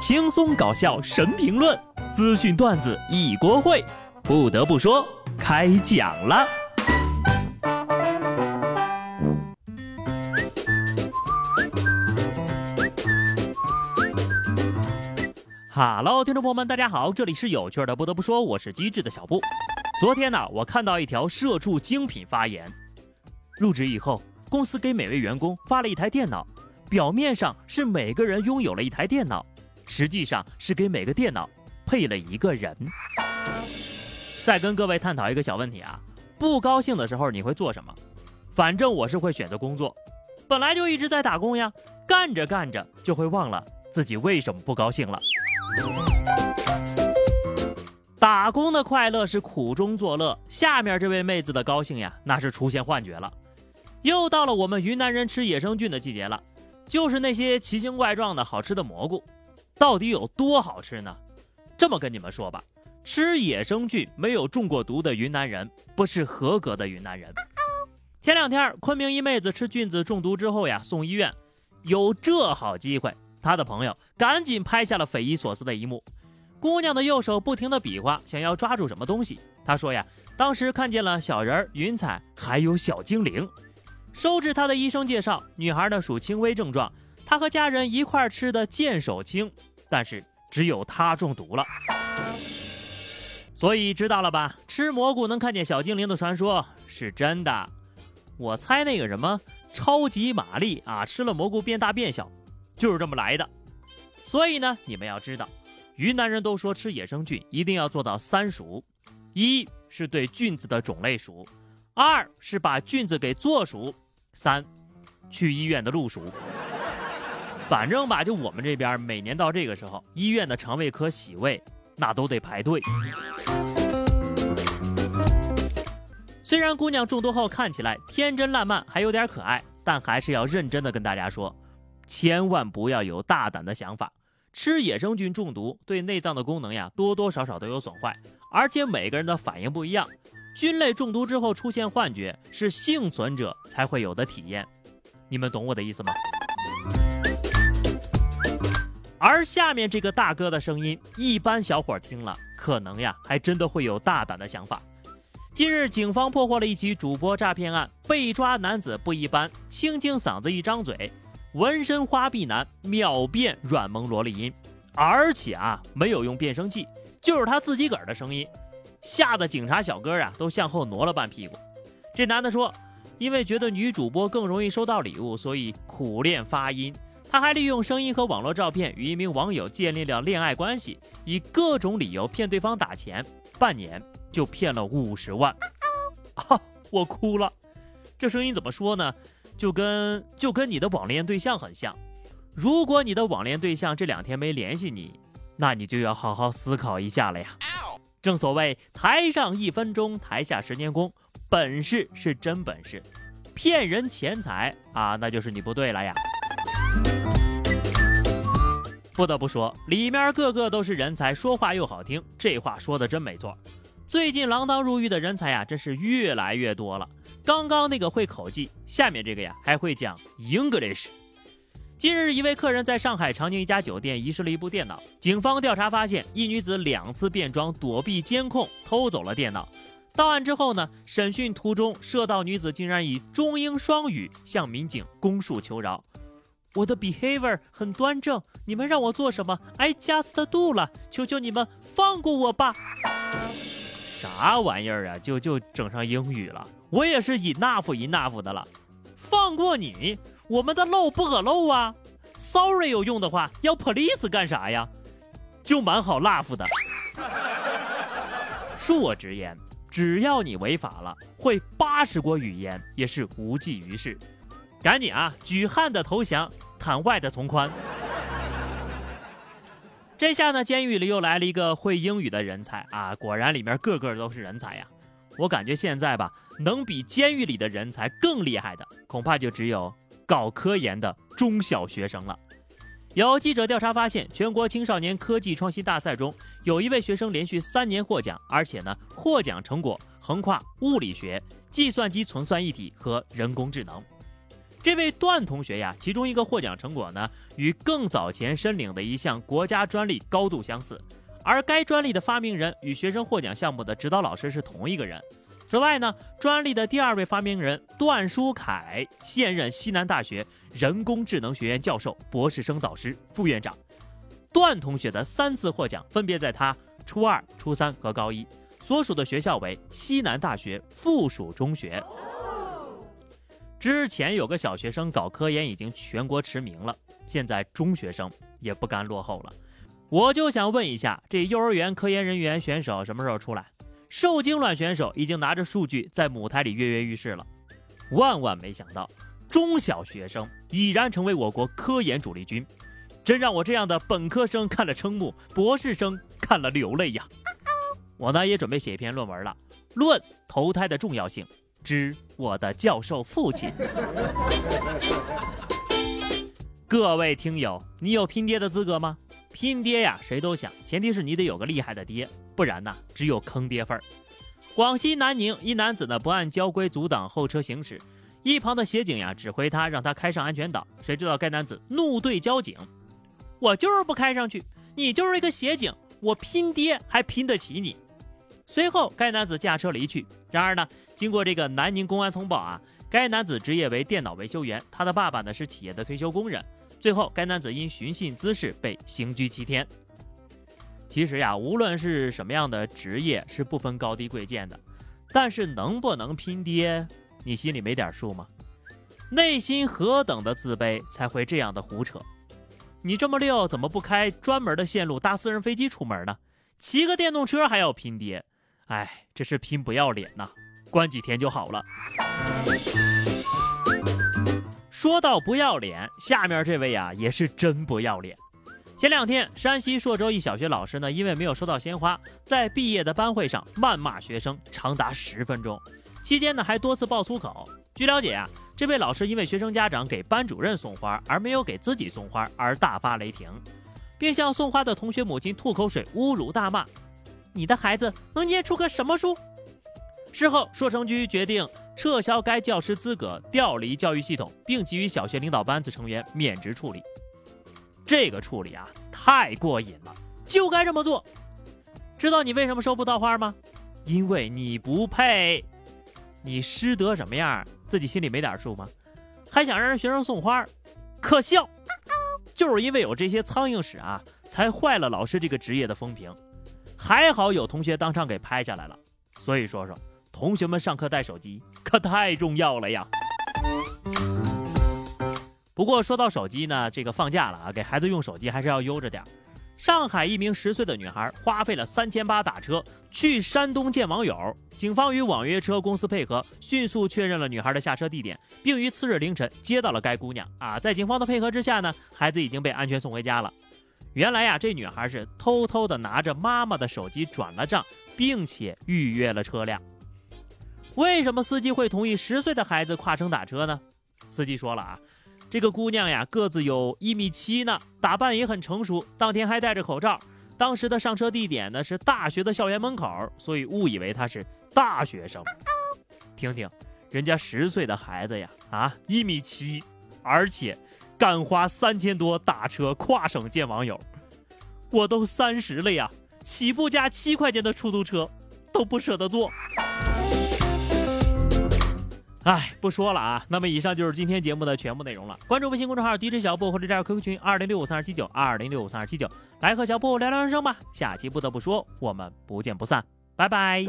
轻松搞笑神评论，资讯段子一锅烩。不得不说，开讲了。哈喽，听众朋友们，大家好，这里是有趣的。不得不说，我是机智的小布。昨天呢，我看到一条社畜精品发言：入职以后，公司给每位员工发了一台电脑，表面上是每个人拥有了一台电脑。实际上是给每个电脑配了一个人。再跟各位探讨一个小问题啊，不高兴的时候你会做什么？反正我是会选择工作，本来就一直在打工呀，干着干着就会忘了自己为什么不高兴了。打工的快乐是苦中作乐，下面这位妹子的高兴呀，那是出现幻觉了。又到了我们云南人吃野生菌的季节了，就是那些奇形怪状的好吃的蘑菇。到底有多好吃呢？这么跟你们说吧，吃野生菌没有中过毒的云南人不是合格的云南人。前两天昆明一妹子吃菌子中毒之后呀，送医院。有这好机会，她的朋友赶紧拍下了匪夷所思的一幕：姑娘的右手不停的比划，想要抓住什么东西。她说呀，当时看见了小人、云彩，还有小精灵。收治她的医生介绍，女孩呢属轻微症状，她和家人一块吃的见手青。但是只有他中毒了，所以知道了吧？吃蘑菇能看见小精灵的传说是真的。我猜那个什么超级玛丽啊，吃了蘑菇变大变小，就是这么来的。所以呢，你们要知道，云南人都说吃野生菌一定要做到三熟：一是对菌子的种类熟，二是把菌子给做熟，三去医院的路熟。反正吧，就我们这边，每年到这个时候，医院的肠胃科洗胃那都得排队。虽然姑娘中毒后看起来天真烂漫，还有点可爱，但还是要认真的跟大家说，千万不要有大胆的想法。吃野生菌中毒对内脏的功能呀，多多少少都有损坏，而且每个人的反应不一样。菌类中毒之后出现幻觉，是幸存者才会有的体验。你们懂我的意思吗？而下面这个大哥的声音，一般小伙听了可能呀，还真的会有大胆的想法。近日，警方破获了一起主播诈骗案，被抓男子不一般，清清嗓子一张嘴，纹身花臂男秒变软萌萝莉音，而且啊，没有用变声器，就是他自己个儿的声音，吓得警察小哥啊都向后挪了半屁股。这男的说，因为觉得女主播更容易收到礼物，所以苦练发音。他还利用声音和网络照片与一名网友建立了恋爱关系，以各种理由骗对方打钱，半年就骗了五十万。啊，我哭了，这声音怎么说呢？就跟就跟你的网恋对象很像。如果你的网恋对象这两天没联系你，那你就要好好思考一下了呀。正所谓台上一分钟，台下十年功，本事是真本事，骗人钱财啊，那就是你不对了呀。不得不说，里面个个都是人才，说话又好听，这话说的真没错。最近锒铛入狱的人才呀，真是越来越多了。刚刚那个会口技，下面这个呀还会讲 English。近日，一位客人在上海长宁一家酒店遗失了一部电脑，警方调查发现，一女子两次变装躲避监控，偷走了电脑。到案之后呢，审讯途中，涉盗女子竟然以中英双语向民警供述求饶。我的 behavior 很端正，你们让我做什么？I just do 了，求求你们放过我吧！啥玩意儿啊？就就整上英语了？我也是 enough enough 的了，放过你？我们的漏不可漏啊！Sorry 有用的话，要 police 干啥呀？就蛮好 laugh 的。恕我直言，只要你违法了，会八十国语言也是无济于事。赶紧啊！举汉的投降，坦外的从宽。这下呢，监狱里又来了一个会英语的人才啊！果然里面个个都是人才呀。我感觉现在吧，能比监狱里的人才更厉害的，恐怕就只有搞科研的中小学生了。有记者调查发现，全国青少年科技创新大赛中，有一位学生连续三年获奖，而且呢，获奖成果横跨物理学、计算机存算一体和人工智能。这位段同学呀，其中一个获奖成果呢，与更早前申领的一项国家专利高度相似，而该专利的发明人与学生获奖项目的指导老师是同一个人。此外呢，专利的第二位发明人段书凯，现任西南大学人工智能学院教授、博士生导师、副院长。段同学的三次获奖分别在他初二、初三和高一，所属的学校为西南大学附属中学。之前有个小学生搞科研已经全国驰名了，现在中学生也不甘落后了。我就想问一下，这幼儿园科研人员选手什么时候出来？受精卵选手已经拿着数据在母胎里跃跃欲试了。万万没想到，中小学生已然成为我国科研主力军，真让我这样的本科生看了瞠目，博士生看了流泪呀！我呢也准备写一篇论文了，论投胎的重要性。之我的教授父亲，各位听友，你有拼爹的资格吗？拼爹呀，谁都想，前提是你得有个厉害的爹，不然呢，只有坑爹份儿。广西南宁一男子呢不按交规阻挡后车行驶，一旁的协警呀指挥他让他开上安全岛，谁知道该男子怒对交警：“我就是不开上去，你就是一个协警，我拼爹还拼得起你。”随后该男子驾车离去。然而呢？经过这个南宁公安通报啊，该男子职业为电脑维修员，他的爸爸呢是企业的退休工人。最后，该男子因寻衅滋事被刑拘七天。其实呀，无论是什么样的职业，是不分高低贵贱的，但是能不能拼爹，你心里没点数吗？内心何等的自卑，才会这样的胡扯？你这么溜，怎么不开专门的线路搭私人飞机出门呢？骑个电动车还要拼爹？哎，这是拼不要脸呐！关几天就好了。说到不要脸，下面这位啊也是真不要脸。前两天，山西朔州一小学老师呢，因为没有收到鲜花，在毕业的班会上谩骂学生长达十分钟，期间呢还多次爆粗口。据了解啊，这位老师因为学生家长给班主任送花，而没有给自己送花，而大发雷霆，并向送花的同学母亲吐口水，侮辱大骂：“你的孩子能念出个什么书？”事后，硕城居决定撤销该教师资格，调离教育系统，并给予小学领导班子成员免职处理。这个处理啊，太过瘾了，就该这么做。知道你为什么收不到花吗？因为你不配。你师德什么样，自己心里没点数吗？还想让人学生送花，可笑！就是因为有这些苍蝇屎啊，才坏了老师这个职业的风评。还好有同学当场给拍下来了，所以说说。同学们上课带手机可太重要了呀！不过说到手机呢，这个放假了啊，给孩子用手机还是要悠着点。上海一名十岁的女孩花费了三千八打车去山东见网友，警方与网约车公司配合，迅速确认了女孩的下车地点，并于次日凌晨接到了该姑娘。啊，在警方的配合之下呢，孩子已经被安全送回家了。原来呀，这女孩是偷偷的拿着妈妈的手机转了账，并且预约了车辆。为什么司机会同意十岁的孩子跨城打车呢？司机说了啊，这个姑娘呀个子有一米七呢，打扮也很成熟，当天还戴着口罩。当时的上车地点呢是大学的校园门口，所以误以为她是大学生。听听，人家十岁的孩子呀，啊一米七，而且敢花三千多打车跨省见网友。我都三十了呀，起步价七块钱的出租车都不舍得坐。哎，不说了啊。那么以上就是今天节目的全部内容了。关注微信公众号 DJ 小布或者加入 QQ 群二零六五三二七九二零六五三二七九，来和小布聊聊人生吧。下期不得不说，我们不见不散，拜拜。